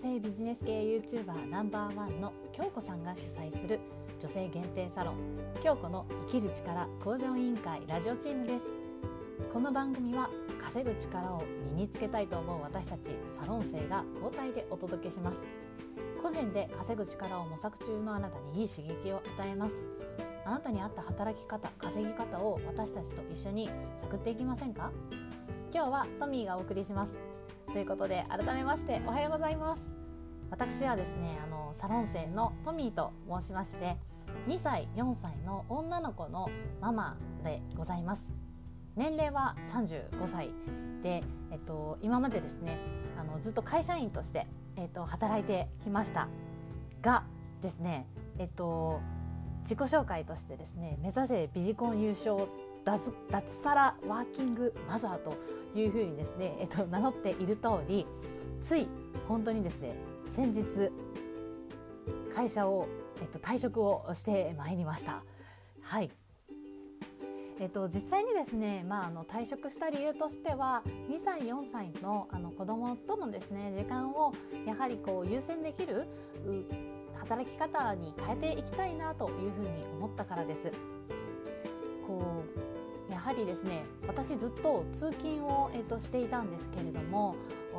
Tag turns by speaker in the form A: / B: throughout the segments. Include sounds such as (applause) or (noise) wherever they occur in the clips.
A: 性ビジネス系 YouTuber ナンバーワンの京子さんが主催する女性限定サロン京子の生きる力向上委員会ラジオチームです。この番組は稼ぐ力を身につけたいと思う私たちサロン生が交代でお届けします。個人で稼ぐ力を模索中のあなたにいい刺激を与えます。あなたに合った働き方稼ぎ方を私たちと一緒に探っていきませんか？今日はトミーがお送りします。ということで改めましておはようございます。私はですねあのサロン生のトミーと申しまして2歳4歳の女の子のママでございます。年齢は35歳で、えっと、今までですねあのずっと会社員として、えっと、働いてきました。がですねえっと自己紹介としてですね目指せビジコン優勝脱サラワーキングマザーというふうにですね、えっと、名乗っている通りつい本当にですね先日会社を、えっと、退職をしてまいりました。はいえっと、実際にですね、まあ、あの退職した理由としては2歳4歳のあの子供とのですね時間をやはりこう優先できる働き方に変えていきたいなというふうに思ったからです。こうはりですね私ずっと通勤を、えーと、していたんですけれども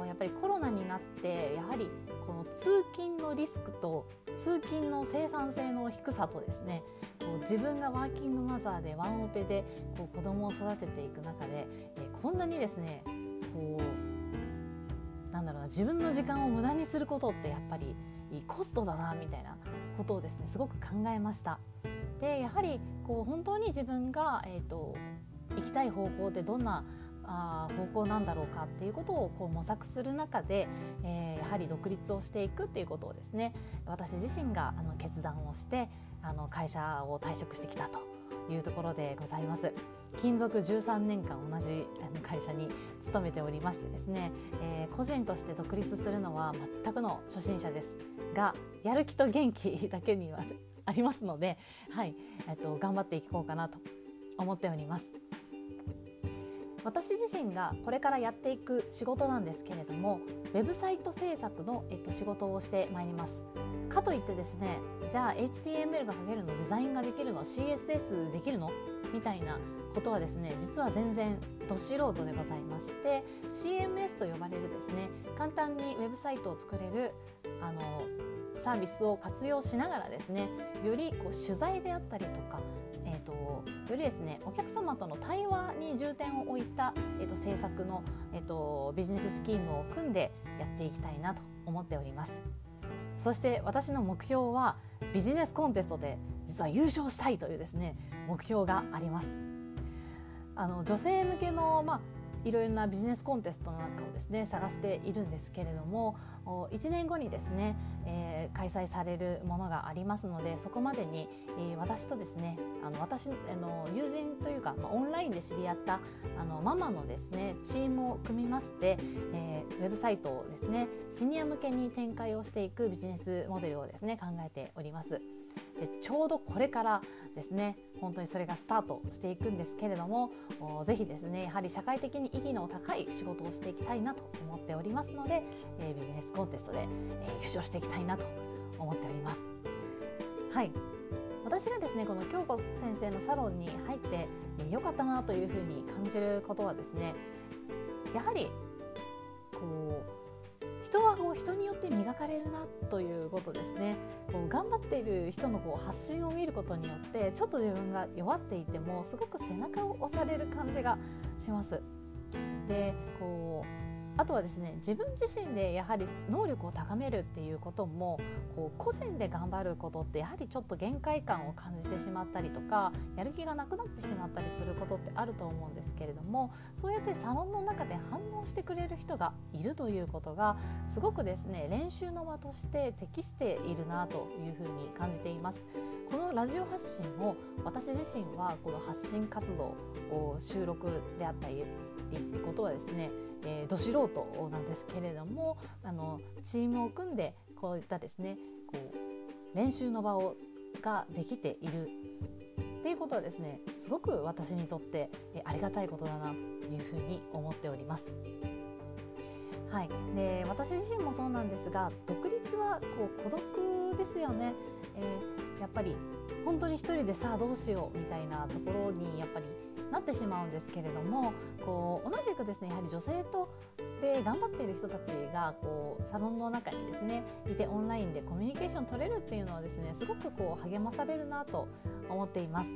A: やっぱりコロナになってやはりこの通勤のリスクと通勤の生産性の低さとですねこう自分がワーキングマザーでワンオペでこう子供を育てていく中で、え、こんなにですねこうなんだろうな自分の時間を無駄にすることってやっぱりコストだなみたいなことをですねすごく考えました。でやはりこう本当に自分が、えーと、行きたい方向ってどんなあ方向なんだろうかっていうことをこう模索する中で、えー、やはり独立をしていくっていうことをですね私自身があの決断をしてあの会社を退職してきたというところでございます勤続13年間同じ会社に勤めておりましてですね、えー、個人として独立するのは全くの初心者ですがやる気と元気だけには (laughs) ありますので、はいえっと、頑張っていこうかなと思っております。私自身がこれからやっていく仕事なんですけれどもウェブサイト制作の、えっと、仕事をしてまいります。かといってですねじゃあ HTML が書けるのデザインができるの？CSS できるのみたいなことはですね実は全然ど素人でございまして CMS と呼ばれるですね簡単にウェブサイトを作れるあのサービスを活用しながらですねよりこう取材であったりとか、えーと、よりですねお客様との対話に重点を置いた、えーと、制作の、えーとビジネススキームを組んでやっていきたいなと思っております。そして私の目標はビジネスコンテストで実は優勝したいというですね目標があります。あの女性向けの、まあ、いろいろなビジネスコンテストなんかをですね探しているんですけれども1年後にですね、えー、開催されるものがありますのでそこまでに、えー、私とですねあの私あの友人というか、まあ、オンラインで知り合ったあのママのですねチームを組みまして、えー、ウェブサイトをですねシニア向けに展開をしていくビジネスモデルをですね考えております。でちょうどこれからですね本当にそれがスタートしていくんですけれどもぜひですねやはり社会的に意義の高い仕事をしていきたいなと思っておりますので、えー、ビジネスコンテストで、えー、優勝していきたいなと思っております。はい私がですねこの京子先生のサロンに入って良、えー、かったなというふうに感じることはですねやはり人によって磨かれるなということですねこう頑張っている人のこう発信を見ることによってちょっと自分が弱っていてもすごく背中を押される感じがします。でこうあとはですね自分自身でやはり能力を高めるっていうこともこう個人で頑張ることってやはりちょっと限界感を感じてしまったりとかやる気がなくなってしまったりすることってあると思うんですけれどもそうやってサロンの中で反応してくれる人がいるということがすごくですね練習の場として適しているなというふうに感じています。このラジオ発信も私自身はこの発信活動を収録であったりってことはですねえー、ど素人なんですけれどもあのチームを組んでこういったですねこう練習の場をができているっていうことはですねすごく私にとってえありがたいことだなというふうに思っております。はい、で私自身もそうなんですが独立はこう孤独ですよね、えー、やっぱり本当に一人でさあどうしようみたいなところにやっぱりなってしまうんですけれどもこう同じくですねやはり女性とで頑張っている人たちがこうサロンの中にですねいてオンラインでコミュニケーション取れるっていうのはですねすごくこう励まされるなと思っています。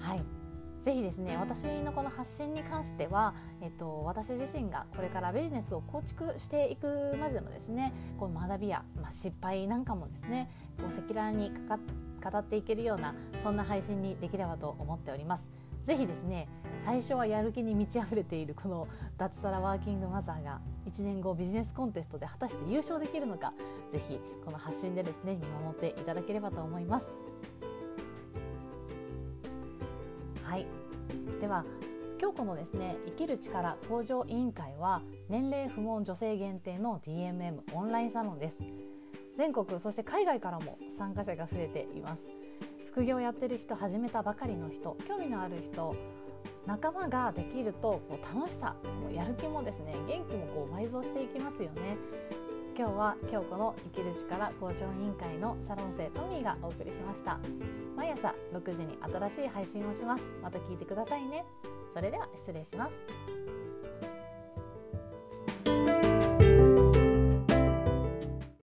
A: はいぜひですね私のこの発信に関しては、えっと、私自身がこれからビジネスを構築していくまでもですねこう学びや、まあ、失敗なんかもですねこう赤裸々にかか語っていけるようなそんな配信にできればと思っております。ぜひですね最初はやる気に満ち溢れているこの脱サラワーキングマザーが1年後ビジネスコンテストで果たして優勝できるのかぜひこの発信でですね見守っていただければと思います。はいでは今日このですね生きる力向上委員会は年齢不問女性限定の DMM オンラインサロンです全国そして海外からも参加者が増えています。副業やってる人始めたばかりの人興味のある人仲間ができるとこう楽しさもうやる気もですね元気もこう倍増していきますよね。今日は京子の生きる力向上委員会のサロン生トミーがお送りしました。毎朝6時に新しい配信をします。また聞いてくださいね。それでは失礼します。